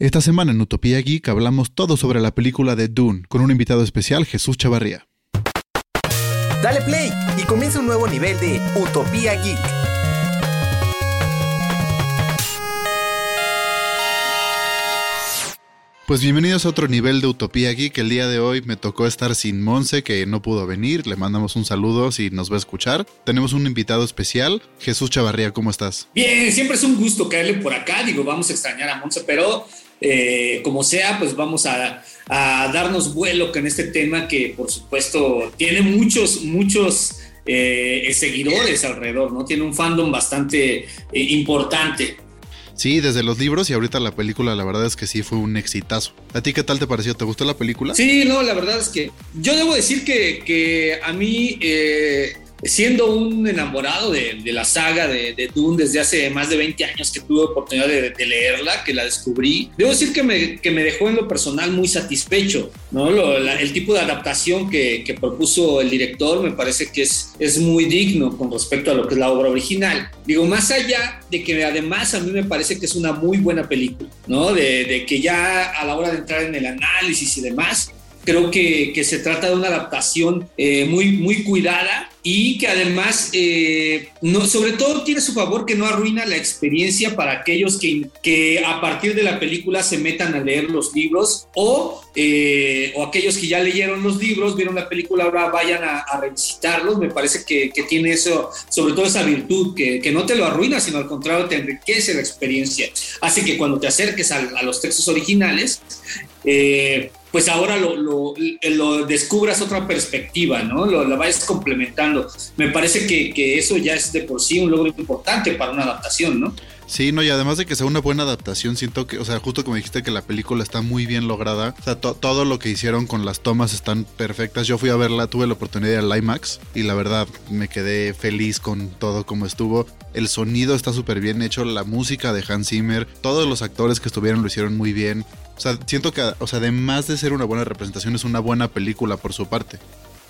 Esta semana en Utopía Geek hablamos todo sobre la película de Dune con un invitado especial, Jesús Chavarría. Dale play y comienza un nuevo nivel de Utopía Geek. Pues bienvenidos a otro nivel de Utopía Geek. El día de hoy me tocó estar sin Monse, que no pudo venir. Le mandamos un saludo si nos va a escuchar. Tenemos un invitado especial, Jesús Chavarría, ¿cómo estás? Bien, siempre es un gusto caerle por acá. Digo, vamos a extrañar a Monse, pero eh, como sea, pues vamos a, a, darnos vuelo con este tema que, por supuesto, tiene muchos, muchos eh, seguidores alrededor, ¿no? Tiene un fandom bastante eh, importante. Sí, desde los libros y ahorita la película, la verdad es que sí fue un exitazo. ¿A ti qué tal te pareció? ¿Te gustó la película? Sí, no, la verdad es que yo debo decir que, que a mí eh, siendo un enamorado de, de la saga de, de, Dune desde hace más de 20 años que tuve oportunidad de, de, leerla, que la descubrí, debo decir que me, que me dejó en lo personal muy satisfecho. ¿no? Lo, la, el tipo de adaptación que, que, propuso el director me parece que es, es muy digno con respecto a lo que es la obra original. Digo, más allá de que además a mí me parece que es una muy buena película, ¿no? de, que ya a la hora de entrar en el análisis y demás, creo que, que, se trata de una adaptación eh, muy, muy cuidada y que además, eh, no, sobre todo tiene su favor que no arruina la experiencia para aquellos que, que a partir de la película se metan a leer los libros o, eh, o aquellos que ya leyeron los libros, vieron la película, ahora vayan a, a revisitarlos. Me parece que, que, tiene eso, sobre todo esa virtud, que, que, no te lo arruina, sino al contrario, te enriquece la experiencia. Hace que cuando te acerques a, a los textos originales, eh, pues ahora lo, lo, lo, descubras otra perspectiva, ¿no? Lo, vayas complementando. Me parece que, eso ya es de por sí un logro importante para una adaptación, ¿no? Sí, no, y además de que sea una buena adaptación, siento que, o sea, justo como dijiste que la película está muy bien lograda, o sea, to todo lo que hicieron con las tomas están perfectas. Yo fui a verla, tuve la oportunidad de IMAX y la verdad me quedé feliz con todo como estuvo. El sonido está súper bien hecho, la música de Hans Zimmer, todos los actores que estuvieron lo hicieron muy bien. O sea, siento que, o sea, además de ser una buena representación, es una buena película por su parte.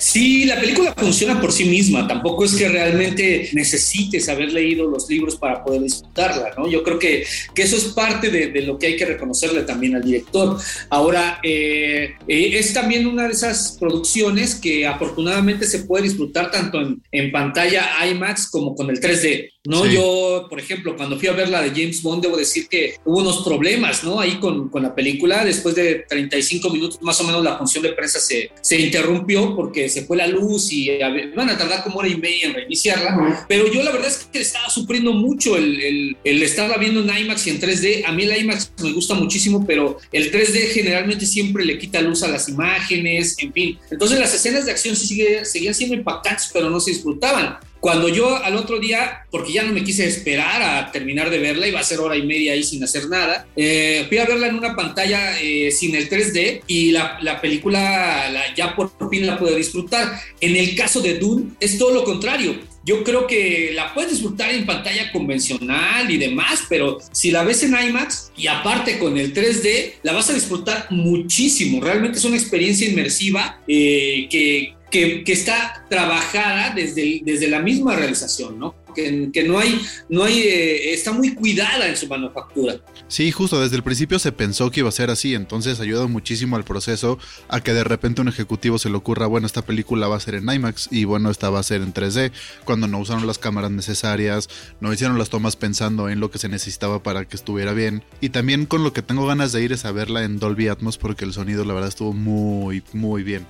Sí, la película funciona por sí misma, tampoco es que realmente necesites haber leído los libros para poder disfrutarla, ¿no? Yo creo que, que eso es parte de, lo que hay que reconocerle también al director. Ahora, eh, eh, es también una de esas producciones que afortunadamente se puede disfrutar tanto en, en pantalla IMAX como con el 3D. ¿No? Sí. Yo, por ejemplo, cuando fui a ver la de James Bond, debo decir que hubo unos problemas, ¿no? Ahí con, con la película, después de 35 minutos más o menos la función de prensa se, se interrumpió porque se fue la luz y van a tardar como hora y media en reiniciarla, pero yo la verdad es que estaba sufriendo mucho el, el, el estarla viendo en IMAX y en 3D. A mí el IMAX me gusta muchísimo, pero el 3D generalmente siempre le quita luz a las imágenes, en fin. Entonces las escenas de acción sí sigue, seguían siendo impactantes, pero no se disfrutaban. Cuando yo al otro día, porque ya no me quise esperar a terminar de verla, iba a ser hora y media ahí sin hacer nada, eh, fui a verla en una pantalla eh, sin el 3D y la, la película la, ya por fin la pude disfrutar. En el caso de Dune es todo lo contrario. Yo creo que la puedes disfrutar en pantalla convencional y demás, pero si la ves en IMAX y aparte con el 3D, la vas a disfrutar muchísimo. Realmente es una experiencia inmersiva eh, que, que, está trabajada desde, desde la misma realización, ¿no? Que, que no hay, no hay eh, está muy cuidada en su manufactura. Sí, justo desde el principio se pensó que iba a ser así, entonces ayuda muchísimo al proceso a que de repente un ejecutivo se le ocurra, bueno, esta película va a ser en IMAX y bueno, esta va a ser en 3D, cuando no usaron las cámaras necesarias, no hicieron las tomas pensando en lo que se necesitaba para que estuviera bien. Y también con lo que tengo ganas de ir es a verla en Dolby Atmos porque el sonido la verdad estuvo muy, muy bien.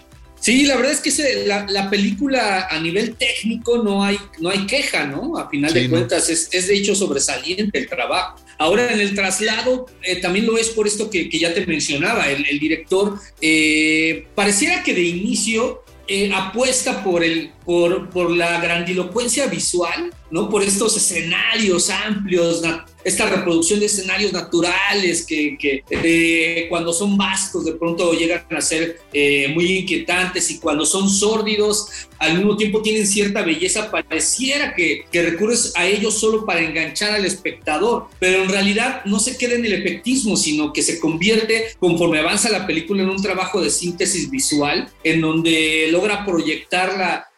Sí, la verdad es que se, la, la, película a nivel técnico no hay, no hay queja, ¿no? A final sí, de cuentas no. es, es, de hecho sobresaliente el trabajo. Ahora en el traslado eh, también lo es por esto que, que ya te mencionaba, el, el director eh, pareciera que de inicio eh, apuesta por, el, por, por la grandilocuencia visual, ¿no? Por estos escenarios amplios, esta reproducción de escenarios naturales que, eh, cuando son vastos de pronto llegan a ser eh, muy inquietantes y cuando son sórdidos al mismo tiempo tienen cierta belleza, pareciera que, que recurres a ellos solo para enganchar al espectador, pero en realidad no se queda en el efectismo, sino que se convierte conforme avanza la película en un trabajo de síntesis visual en donde logra proyectar la,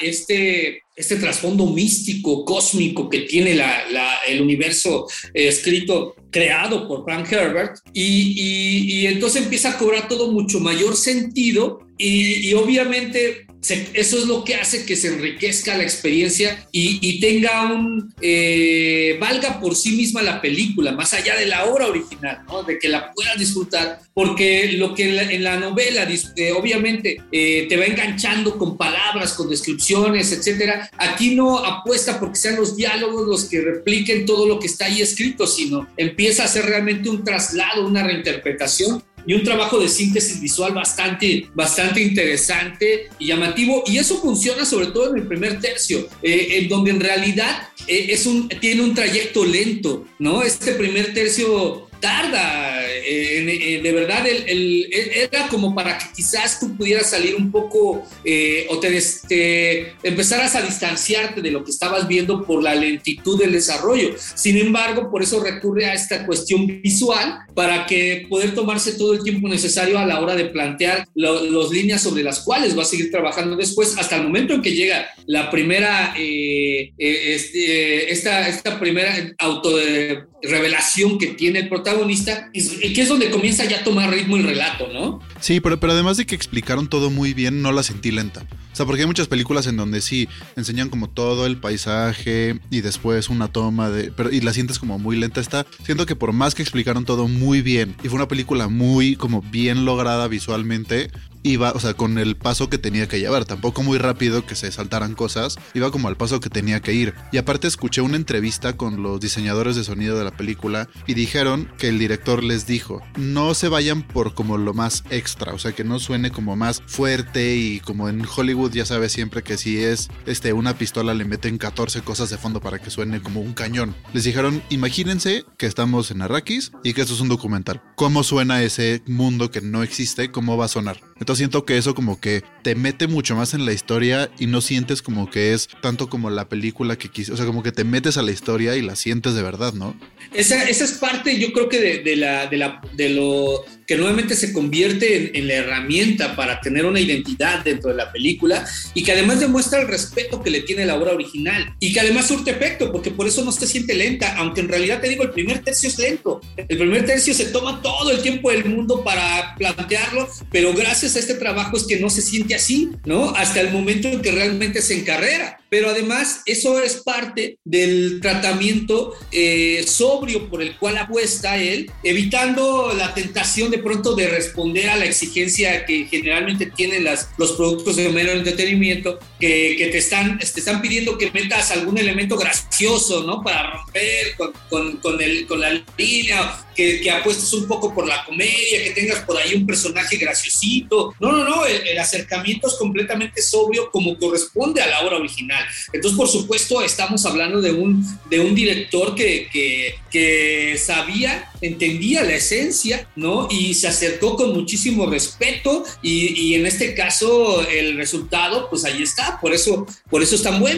este, este trasfondo místico, cósmico que tiene la, el universo escrito, creado por Frank Herbert, y, y, entonces empieza a cobrar todo mucho mayor sentido y obviamente eso es lo que hace que se enriquezca la experiencia y, tenga un, eh, valga por sí misma la película, más allá de la obra original, ¿no? de que la puedas disfrutar, porque lo que en la, novela, eh, obviamente, eh, te va enganchando con palabras, con descripciones, etcétera, aquí no apuesta porque sean los diálogos los que repliquen todo lo que está ahí escrito, sino empieza a ser realmente un traslado, una reinterpretación y un trabajo de síntesis visual bastante, bastante interesante y llamativo. Y eso funciona sobre todo en el primer tercio, eh, en donde en realidad eh, es un, tiene un trayecto lento, ¿no? Este primer tercio tarda, eh, de verdad, el, era como para que quizás tú pudieras salir un poco eh, o te, te, empezaras a distanciarte de lo que estabas viendo por la lentitud del desarrollo. Sin embargo, por eso recurre a esta cuestión visual para que poder tomarse todo el tiempo necesario a la hora de plantear las líneas sobre las cuales va a seguir trabajando después, hasta el momento en que llega la primera, eh, este, esta, esta primera auto revelación que tiene el protagonista y que es donde comienza ya a tomar ritmo el relato, ¿no? Sí, pero, pero además de que explicaron todo muy bien, no la sentí lenta. O sea, porque hay muchas películas en donde sí enseñan como todo el paisaje y después una toma de. Pero, y la sientes como muy lenta. Está. Siento que por más que explicaron todo muy bien y fue una película muy como bien lograda visualmente, iba, o sea, con el paso que tenía que llevar, tampoco muy rápido que se saltaran cosas, iba como al paso que tenía que ir. Y aparte escuché una entrevista con los diseñadores de sonido de la película y dijeron que el director les dijo, no se vayan por como lo más extra, o sea, que no suene como más fuerte y como en Hollywood ya sabes siempre que si es este una pistola le meten 14 cosas de fondo para que suene como un cañón. Les dijeron, imagínense que estamos en Arrakis y que esto es un documental. ¿Cómo suena ese mundo que no existe? ¿Cómo va a sonar? Entonces siento que eso como que te mete mucho más en la historia y no sientes como que es tanto como la película que quise, o sea, como que te metes a la historia y la sientes de verdad, ¿no? Esa, esa es parte, yo creo que de, la, de, la, de lo que nuevamente se convierte en, la herramienta para tener una identidad dentro de la película y que además demuestra el respeto que le tiene la obra original y que además surte efecto, porque por eso no se siente lenta, aunque en realidad te digo, el primer tercio es lento, el primer tercio se toma todo el tiempo del mundo para plantearlo, pero gracias a este trabajo es que no se siente así, ¿no? Hasta el momento en que realmente se encarrera. Pero además eso es parte del tratamiento eh, sobrio por el cual apuesta él, evitando la tentación de pronto de responder a la exigencia que generalmente tienen las, los productos de mero entretenimiento, que, que te, están, te están pidiendo que metas algún elemento gracioso, ¿no? Para romper con, con, con, el, con la línea, que, que, apuestes un poco por la comedia, que tengas por ahí un personaje graciosito. No, no, no, el, acercamiento es completamente sobrio como corresponde a la obra original. Entonces, por supuesto, estamos hablando de un, de un director que, que, sabía, entendía la esencia, ¿no? Y se acercó con muchísimo respeto y, y en este caso el resultado, pues ahí está, por eso, por eso es tan bueno.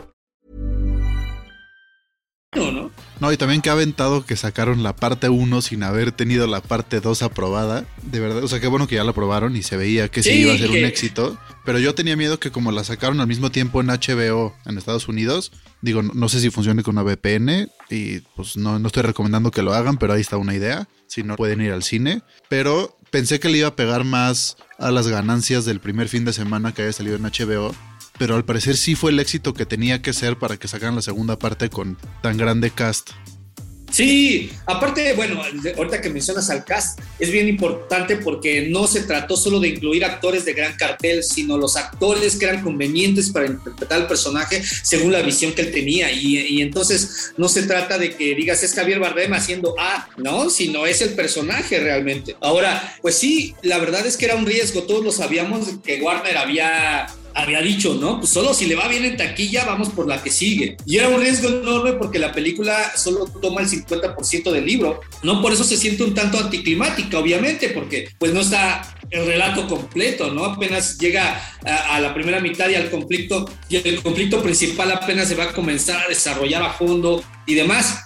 ¿no? Y también que ha aventado que sacaron la parte 1 sin haber tenido la parte 2 aprobada. De verdad, o sea, qué bueno que ya la aprobaron y se veía que sí, Sí, iba a ser un éxito. Pero yo tenía miedo que como la sacaron al mismo tiempo en HBO en Estados Unidos, digo, no, no sé si funcione con una VPN y pues no, no estoy recomendando que lo hagan, pero ahí está una idea. Si no pueden ir al cine. Pero pensé que le iba a pegar más a las ganancias del primer fin de semana que había salido en HBO. Pero al parecer sí fue el éxito que tenía que ser para que sacaran la segunda parte con tan grande cast. Sí, aparte, bueno, ahorita que mencionas al cast, es bien importante porque no se trató solo de incluir actores de gran cartel, sino los actores que eran convenientes para interpretar al personaje según la visión que él tenía. Y, y entonces no se trata de que digas es Javier Bardem haciendo A, ¿no? Sino es el personaje realmente. Ahora, pues sí, la verdad es que era un riesgo, todos lo sabíamos que Warner había había dicho, ¿no? Pues solo si le va bien en taquilla, vamos por la que sigue. Y era un riesgo enorme porque la película solo toma el 50% del libro. No por eso se siente un tanto anticlimática, obviamente, porque pues no está el relato completo, ¿no? Apenas llega a, a la primera mitad y al conflicto, y el conflicto principal apenas se va a comenzar a desarrollar a fondo y demás.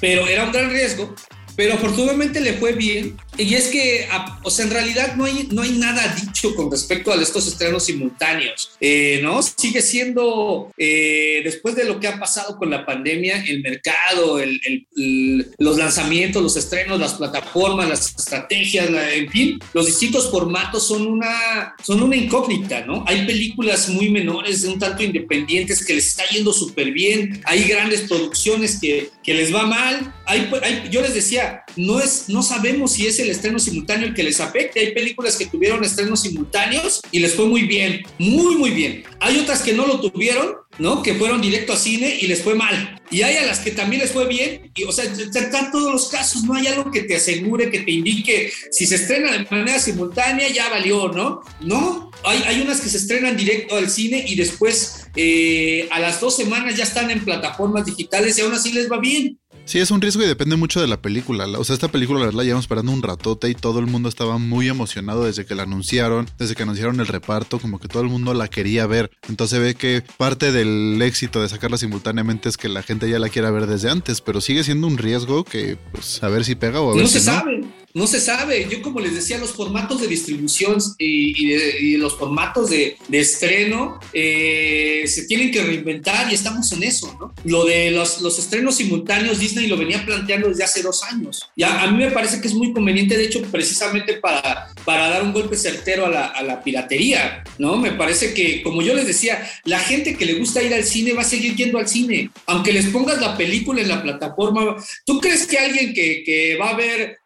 Pero era un gran riesgo, pero afortunadamente le fue bien. Y es que, o sea, en realidad no hay, no hay nada dicho con respecto a estos estrenos simultáneos, eh, ¿no? Sigue siendo, eh, después de lo que ha pasado con la pandemia, el mercado, el- el- el- los lanzamientos, los estrenos, las plataformas, las estrategias, la- en fin, los distintos formatos son una, son una incógnita, ¿no? Hay películas muy menores, un tanto independientes, que les está yendo súper bien, hay grandes producciones que, que les va mal, hay, hay- yo les decía, no, es, no sabemos si es el estreno simultáneo el que les afecte, hay películas que tuvieron estrenos simultáneos y les fue muy bien, muy, muy bien. Hay otras que no lo tuvieron, ¿no? Que fueron directo a cine y les fue mal. Y hay a las que también les fue bien, y, o sea, están todos los casos, no hay algo que te asegure, que te indique si se estrena de manera simultánea, ya valió, ¿no? No, hay, hay unas que se estrenan directo al cine y después eh, a las dos semanas ya están en plataformas digitales y aún así les va bien. Sí, es un riesgo y depende mucho de la película. La- O sea, esta película la verdad la llevamos esperando un ratote y todo el mundo estaba muy emocionado desde que la anunciaron, desde que anunciaron el reparto, como que todo el mundo la quería ver. Entonces ve que parte del éxito de sacarla simultáneamente es que la gente ya la quiera ver desde antes, pero sigue siendo un riesgo que, pues, a ver si pega o a ver No si se no. sabe, no se sabe. Yo como les decía, los formatos de distribución y, y y los formatos de, estreno eh, se tienen que reinventar y estamos en eso, ¿no? Lo de los, los estrenos simultáneos, Disney lo venía planteando desde hace dos años. Ya, a mí me parece que es muy conveniente, de hecho, precisamente para, para dar un golpe certero a la, piratería, ¿no? Me parece que, como yo les decía, la gente que le gusta ir al cine va a seguir yendo al cine, aunque les pongas la película en la plataforma. ¿Tú crees que alguien que, que va a ver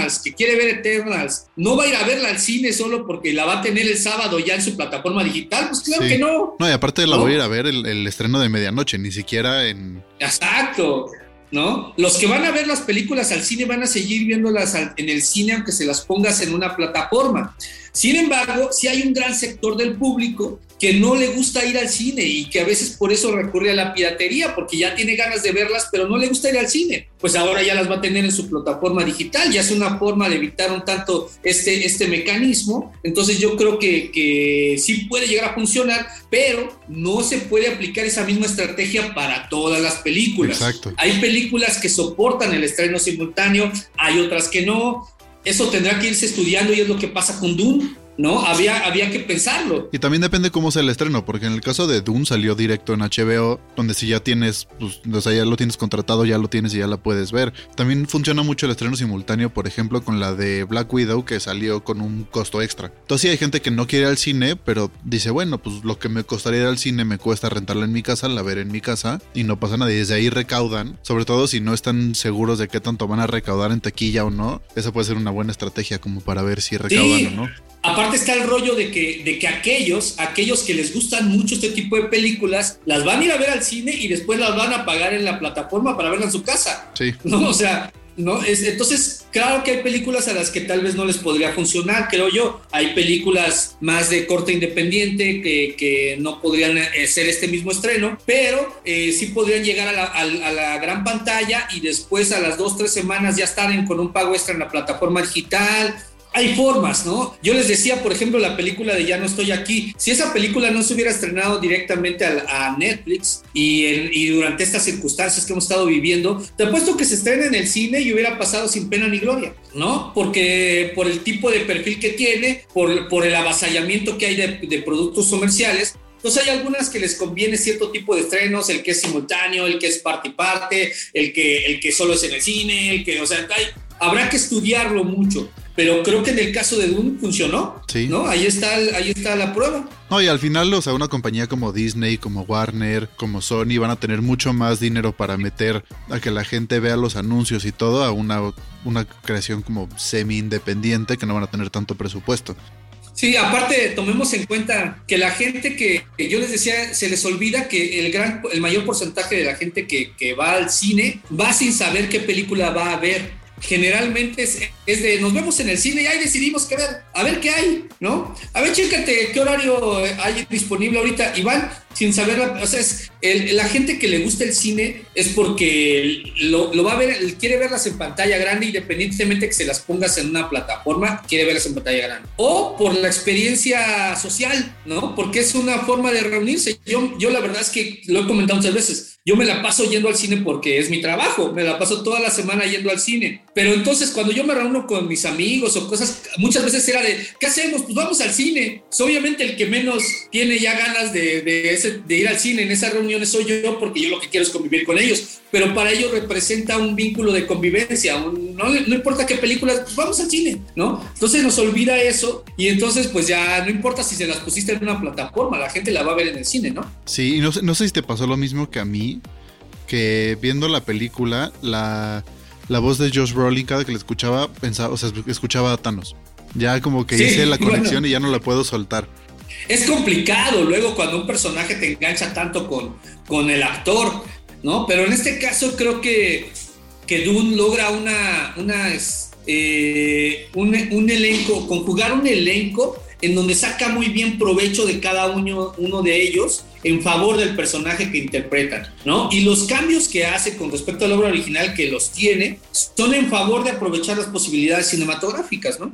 Eternals, que quiere ver Eternals, no va a ir a verla al cine solo porque la va a tener el sábado ya en su plataforma digital? Pues claro Sí. que no. No, y aparte la ¿No? voy a ir a ver el, el estreno de medianoche, ni siquiera en... Exacto. ¿No? Los que van a ver las películas al cine van a seguir viéndolas en el cine aunque se las pongas en una plataforma. Sin embargo, sí hay un gran sector del público que no le gusta ir al cine y que a veces por eso recurre a la piratería, porque ya tiene ganas de verlas, pero no le gusta ir al cine. Pues ahora ya las va a tener en su plataforma digital, ya es una forma de evitar un tanto este, este mecanismo. Entonces yo creo que, que sí puede llegar a funcionar, pero no se puede aplicar esa misma estrategia para todas las películas. Exacto. Hay películas que soportan el estreno simultáneo, hay otras que no. Eso tendrá que irse estudiando y es lo que pasa con Doom, ¿no? Había, había que pensarlo. Y también depende cómo sea el estreno, porque en el caso de Dune salió directo en HBO, donde si ya tienes, pues, o sea, ya lo tienes contratado, ya lo tienes y ya la puedes ver. También funciona mucho el estreno simultáneo, por ejemplo, con la de Black Widow, que salió con un costo extra. Entonces sí hay gente que no quiere ir al cine, pero dice, bueno, pues lo que me costaría ir al cine me cuesta rentarla en mi casa, la ver en mi casa, y no pasa nada. Y desde ahí recaudan, sobre todo si no están seguros de qué tanto van a recaudar en taquilla o no. Esa puede ser una buena estrategia como para ver si recaudan Sí. o no. Aparte está el rollo de que, de que aquellos, aquellos que les gustan mucho este tipo de películas, las van a ir a ver al cine y después las van a pagar en la plataforma para verla en su casa. Sí. ¿no? O sea, ¿no? Es, entonces, claro que hay películas a las que tal vez no les podría funcionar, creo yo. Hay películas más de corte independiente que, que no podrían eh, ser este mismo estreno, pero eh, sí podrían llegar a la, a, a la, gran pantalla y después a las dos, tres semanas ya estar en, con un pago extra en la plataforma digital hay formas, ¿no? Yo les decía, por ejemplo, la película de Ya no estoy aquí. Si esa película no se hubiera estrenado directamente a, Netflix y, durante estas circunstancias que hemos estado viviendo, te apuesto que se estrena en el cine y hubiera pasado sin pena ni gloria, ¿no? Porque por el tipo de perfil que tiene, por, el avasallamiento que hay de, productos comerciales, entonces hay algunas que les conviene cierto tipo de estrenos, el que es simultáneo, el que es parte y parte, el que, el que solo es en el cine, el que, o sea, hay, habrá que estudiarlo mucho pero creo que en el caso de Dune funcionó. Sí. ¿No? Ahí está, ahí está la prueba. No, y al final, o sea, una compañía como Disney, como Warner, como Sony van a tener mucho más dinero para meter a que la gente vea los anuncios y todo a una, una creación como semi-independiente que no van a tener tanto presupuesto. Sí, aparte tomemos en cuenta que la gente que, que, yo les decía, se les olvida que el gran, el mayor porcentaje de la gente que, que va al cine va sin saber qué película va a ver generalmente es, de nos vemos en el cine y ahí decidimos qué ver, a ver qué hay, ¿no? A ver, chécate qué horario hay disponible ahorita. Y van sin saber, o sea, es el, la gente que le gusta el cine es porque lo, lo, va a ver, quiere verlas en pantalla grande, independientemente que se las pongas en una plataforma, quiere verlas en pantalla grande. O por la experiencia social, ¿no? Porque es una forma de reunirse. Yo, yo la verdad es que lo he comentado muchas veces yo me la paso yendo al cine porque es mi trabajo, me la paso toda la semana yendo al cine. Pero entonces cuando yo me reúno con mis amigos o cosas, muchas veces era de, ¿qué hacemos? Pues vamos al cine. Obviamente el que menos tiene ya ganas de, de, ese, de ir al cine en esas reuniones soy yo porque yo lo que quiero es convivir con ellos. Pero para ellos representa un vínculo de convivencia. Un, no, no importa qué películas, pues vamos al cine, ¿no? Entonces nos olvida eso y entonces pues ya no importa si se las pusiste en una plataforma, la gente la va a ver en el cine, ¿no? Sí, y no, no sé si te pasó lo mismo que a mí que viendo la película, la, la voz de Josh Brolin, cada que la escuchaba, pensaba, o sea, escuchaba a Thanos. Ya como que sí, hice la conexión bueno, y ya no la puedo soltar. Es complicado luego cuando un personaje te engancha tanto con, con el actor, ¿no? Pero en este caso creo que, que Dune logra una, una eh, un, un elenco, conjugar un elenco en donde saca muy bien provecho de cada uno, uno de ellos en favor del personaje que interpretan, ¿no? Y los cambios que hace con respecto a la obra original que los tiene son en favor de aprovechar las posibilidades cinematográficas, ¿no?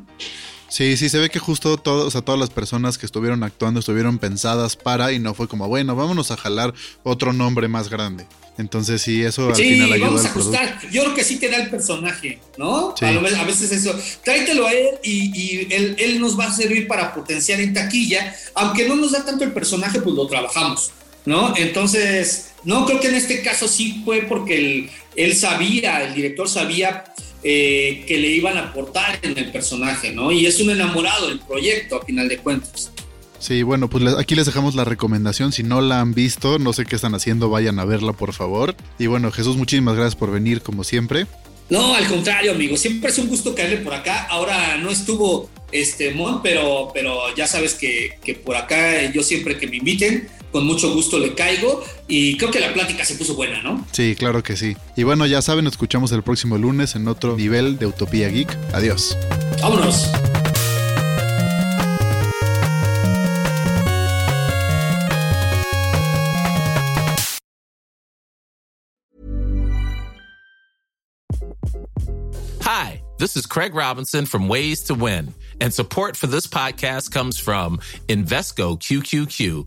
Sí, sí, se ve que justo todos, o sea, todas las personas que estuvieron actuando estuvieron pensadas para y no fue como, bueno, vámonos a jalar otro nombre más grande. Entonces sí, eso al sí, final ayuda vamos al a ajustar. producto. Yo creo que sí te da el personaje, ¿no? Sí. A, veces eso. Tráetelo a él y, y él, él, nos va a servir para potenciar en taquilla. Aunque no nos da tanto el personaje, pues lo trabajamos, ¿no? Entonces, no creo que en este caso sí fue porque él, él sabía, el director sabía eh, que le iban a aportar en el personaje, ¿no? Y es un enamorado del proyecto, a final de cuentas. Sí, bueno, pues aquí les dejamos la recomendación. Si no la han visto, no sé qué están haciendo, vayan a verla, por favor. Y bueno, Jesús, muchísimas gracias por venir, como siempre. No, al contrario, amigo. Siempre es un gusto caerle por acá. Ahora no estuvo este Mon, pero, pero ya sabes que, que por acá yo siempre que me inviten, con mucho gusto le caigo. Y creo que la plática se puso buena, ¿no? Sí, claro que sí. Y bueno, ya saben, nos escuchamos el próximo lunes en otro nivel de Utopía Geek. Adiós. Vámonos. Hi, this is Craig Robinson from Ways to Win, and support for this podcast comes from Invesco QQQ,